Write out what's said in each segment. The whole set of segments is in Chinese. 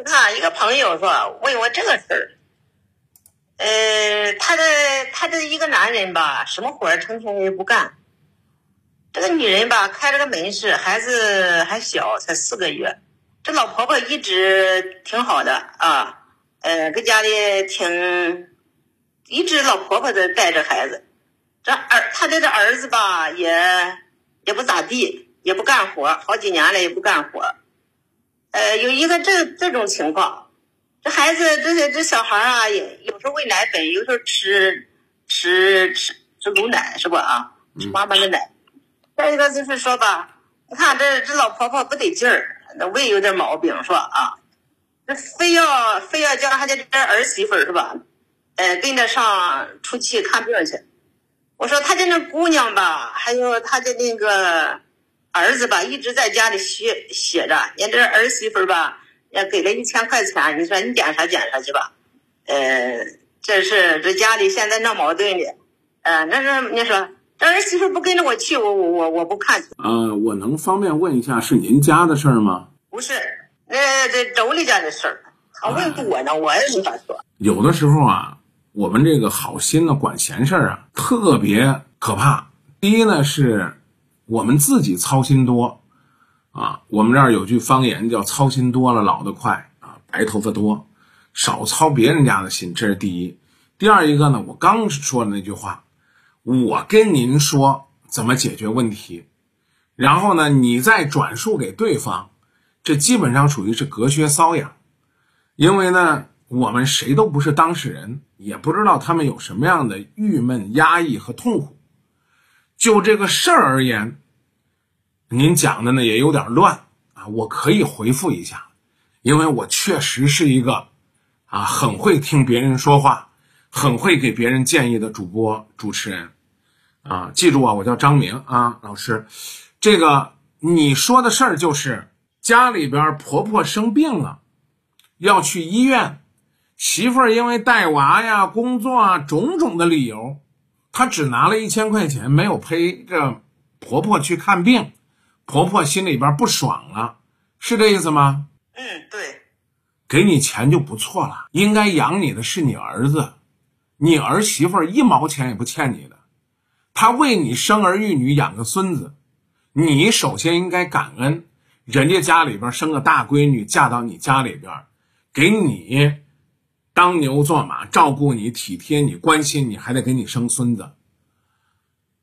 你看一个朋友说问我这个事儿，呃，他的他的一个男人吧，什么活儿成天也不干。这个女人吧，开了个门市，孩子还小，才四个月。这老婆婆一直挺好的啊，呃，搁家里挺，一直老婆婆在带着孩子。这儿，他的这儿子吧，也也不咋地，也不干活，好几年了也不干活。呃，有一个这这种情况，这孩子这些这小孩啊，也有时候喂奶粉，有时候吃吃吃吃母奶是不啊？吃妈妈的奶。再一个就是说吧，你看这这老婆婆不得劲儿，那胃有点毛病是吧啊？这非要非要叫他家这儿媳妇是吧？呃，跟着上出去看病去。我说他家那姑娘吧，还有他的那个儿子吧，一直在家里写写着。人这儿媳妇吧，也给了一千块钱，你说你检查检查去吧。呃，这是这家里现在闹矛盾的，呃，那是你说。这儿媳妇不跟着我去，我我我我不看。呃，我能方便问一下，是您家的事儿吗？不是，那这妯娌家的事儿。他问我呢，我也没法说。有的时候啊，我们这个好心的管闲事儿啊，特别可怕。第一呢，是我们自己操心多啊。我们这儿有句方言叫“操心多了老得快”啊，白头发多。少操别人家的心，这是第一。第二一个呢，我刚说的那句话。我跟您说怎么解决问题，然后呢，你再转述给对方，这基本上属于是隔靴搔痒，因为呢，我们谁都不是当事人，也不知道他们有什么样的郁闷、压抑和痛苦。就这个事儿而言，您讲的呢也有点乱啊，我可以回复一下，因为我确实是一个啊很会听别人说话。很会给别人建议的主播主持人，啊，记住啊，我叫张明啊，老师，这个你说的事儿就是家里边婆婆生病了，要去医院，媳妇儿因为带娃呀、工作啊种种的理由，她只拿了一千块钱，没有陪着婆婆去看病，婆婆心里边不爽了，是这意思吗？嗯，对，给你钱就不错了，应该养你的是你儿子。你儿媳妇一毛钱也不欠你的，她为你生儿育女养个孙子，你首先应该感恩，人家家里边生个大闺女嫁到你家里边，给你当牛做马，照顾你、体贴你、关心你，还得给你生孙子。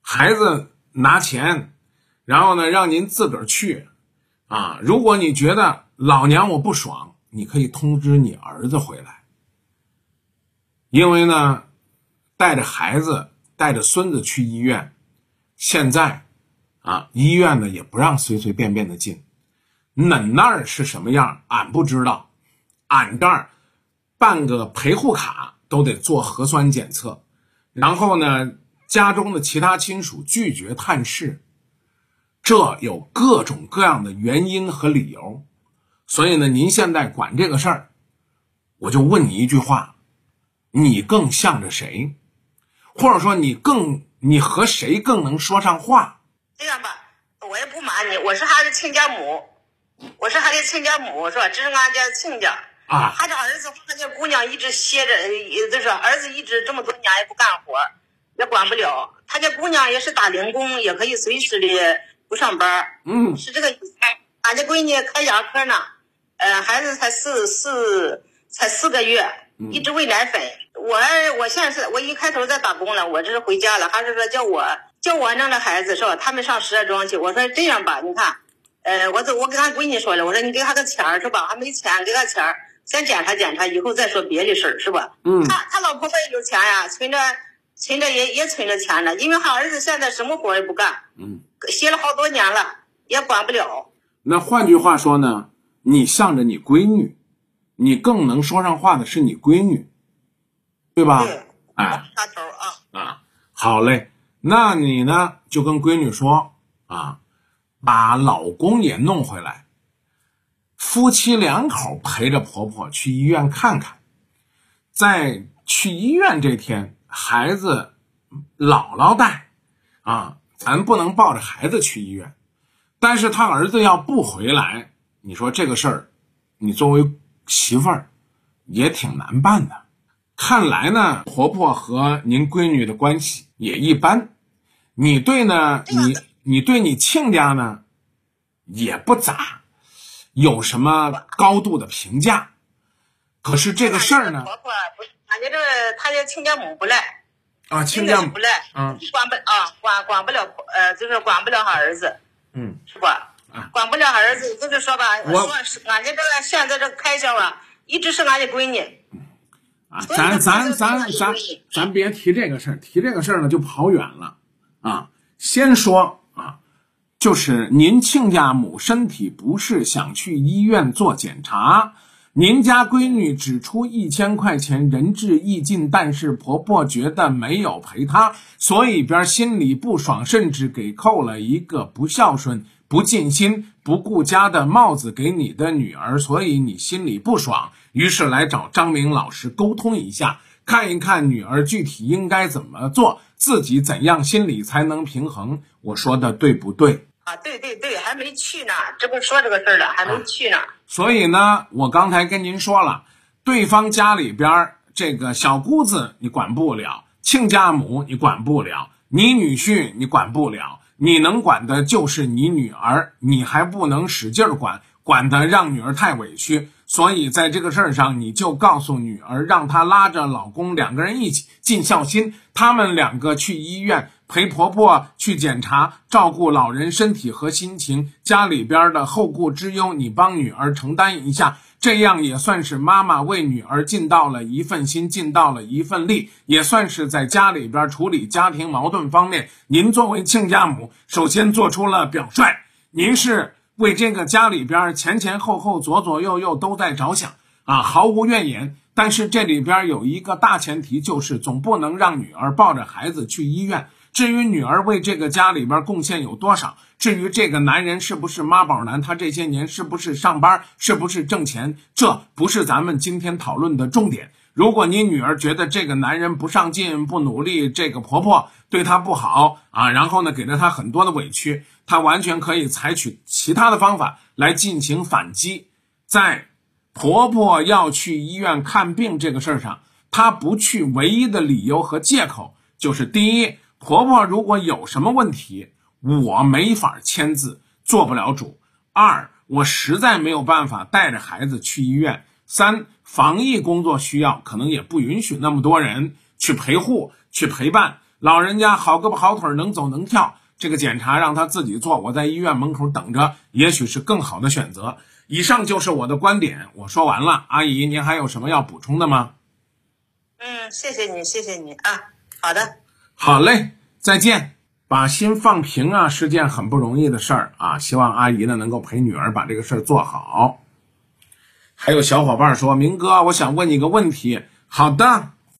孩子拿钱，然后呢让您自个儿去，啊，如果你觉得老娘我不爽，你可以通知你儿子回来，因为呢。带着孩子，带着孙子去医院，现在，啊，医院呢也不让随随便便的进。恁那儿是什么样，俺不知道。俺这儿办个陪护卡都得做核酸检测，然后呢，家中的其他亲属拒绝探视，这有各种各样的原因和理由。所以呢，您现在管这个事儿，我就问你一句话：你更向着谁？或者说你更你和谁更能说上话？这样吧，我也不瞒你，我是他的亲家母，我是他的亲家母，是吧？这是俺家亲家啊。他家儿子，他家姑娘一直歇着，就是儿子一直这么多年也不干活，也管不了。他家姑娘也是打零工，也可以随时的不上班。嗯，是这个意思。俺家闺女开牙科呢，呃，孩子才四四才四个月，一直喂奶粉。我我现在是我一开头在打工了，我这是回家了，还是说叫我叫我弄的孩子是吧？他们上石家庄去，我说这样吧，你看，呃，我我跟俺闺女说了，我说你给他个钱儿是吧？还没钱，给他钱儿，先检查检查，以后再说别的事儿是吧？嗯。他他老婆婆也有钱呀，存着存着也也存着钱呢，因为他儿子现在什么活也不干，嗯，歇了好多年了，也管不了。那换句话说呢，你向着你闺女，你更能说上话的是你闺女。对吧？对哎，插头啊啊，好嘞。那你呢，就跟闺女说啊，把老公也弄回来，夫妻两口陪着婆婆去医院看看。在去医院这天，孩子姥姥带啊，咱不能抱着孩子去医院。但是他儿子要不回来，你说这个事儿，你作为媳妇儿也挺难办的。看来呢，婆婆和您闺女的关系也一般。你对呢？你你对你亲家呢，也不咋，有什么高度的评价。可是这个事儿呢，婆婆不是，俺家这个他家亲家母不赖啊，亲家母不赖，嗯，管不啊，管管不了呃，就是管不了他儿子，嗯，是吧？啊，管不了他儿子，就是说吧，说是俺家这个现在这个开销啊，一直是俺家闺女。啊，咱咱咱咱咱别提这个事儿，提这个事儿呢就跑远了。啊，先说啊，就是您亲家母身体不适，想去医院做检查。您家闺女只出一千块钱，仁至义尽，但是婆婆觉得没有陪她，所以边心里不爽，甚至给扣了一个不孝顺、不尽心、不顾家的帽子给你的女儿，所以你心里不爽，于是来找张明老师沟通一下，看一看女儿具体应该怎么做，自己怎样心理才能平衡。我说的对不对？啊，对对对，还没去呢，这不说这个事儿了，还没去呢。所以呢，我刚才跟您说了，对方家里边这个小姑子你管不了，亲家母你管不了，你女婿你管不了，你能管的就是你女儿，你还不能使劲管，管的让女儿太委屈。所以在这个事儿上，你就告诉女儿，让她拉着老公两个人一起尽孝心，他们两个去医院。陪婆婆去检查，照顾老人身体和心情，家里边的后顾之忧，你帮女儿承担一下，这样也算是妈妈为女儿尽到了一份心，尽到了一份力，也算是在家里边处理家庭矛盾方面，您作为亲家母，首先做出了表率，您是为这个家里边前前后后、左左右右都在着想啊，毫无怨言。但是这里边有一个大前提，就是总不能让女儿抱着孩子去医院。至于女儿为这个家里边贡献有多少，至于这个男人是不是妈宝男，他这些年是不是上班，是不是挣钱，这不是咱们今天讨论的重点。如果你女儿觉得这个男人不上进、不努力，这个婆婆对她不好啊，然后呢给了她很多的委屈，她完全可以采取其他的方法来进行反击。在婆婆要去医院看病这个事儿上，她不去唯一的理由和借口就是第一。婆婆如果有什么问题，我没法签字，做不了主。二，我实在没有办法带着孩子去医院。三，防疫工作需要，可能也不允许那么多人去陪护、去陪伴老人家。好胳膊好腿，能走能跳，这个检查让他自己做，我在医院门口等着，也许是更好的选择。以上就是我的观点，我说完了。阿姨，您还有什么要补充的吗？嗯，谢谢你，谢谢你啊。好的。好嘞，再见。把心放平啊，是件很不容易的事儿啊。希望阿姨呢能够陪女儿把这个事儿做好。还有小伙伴说明哥，我想问你个问题。好的。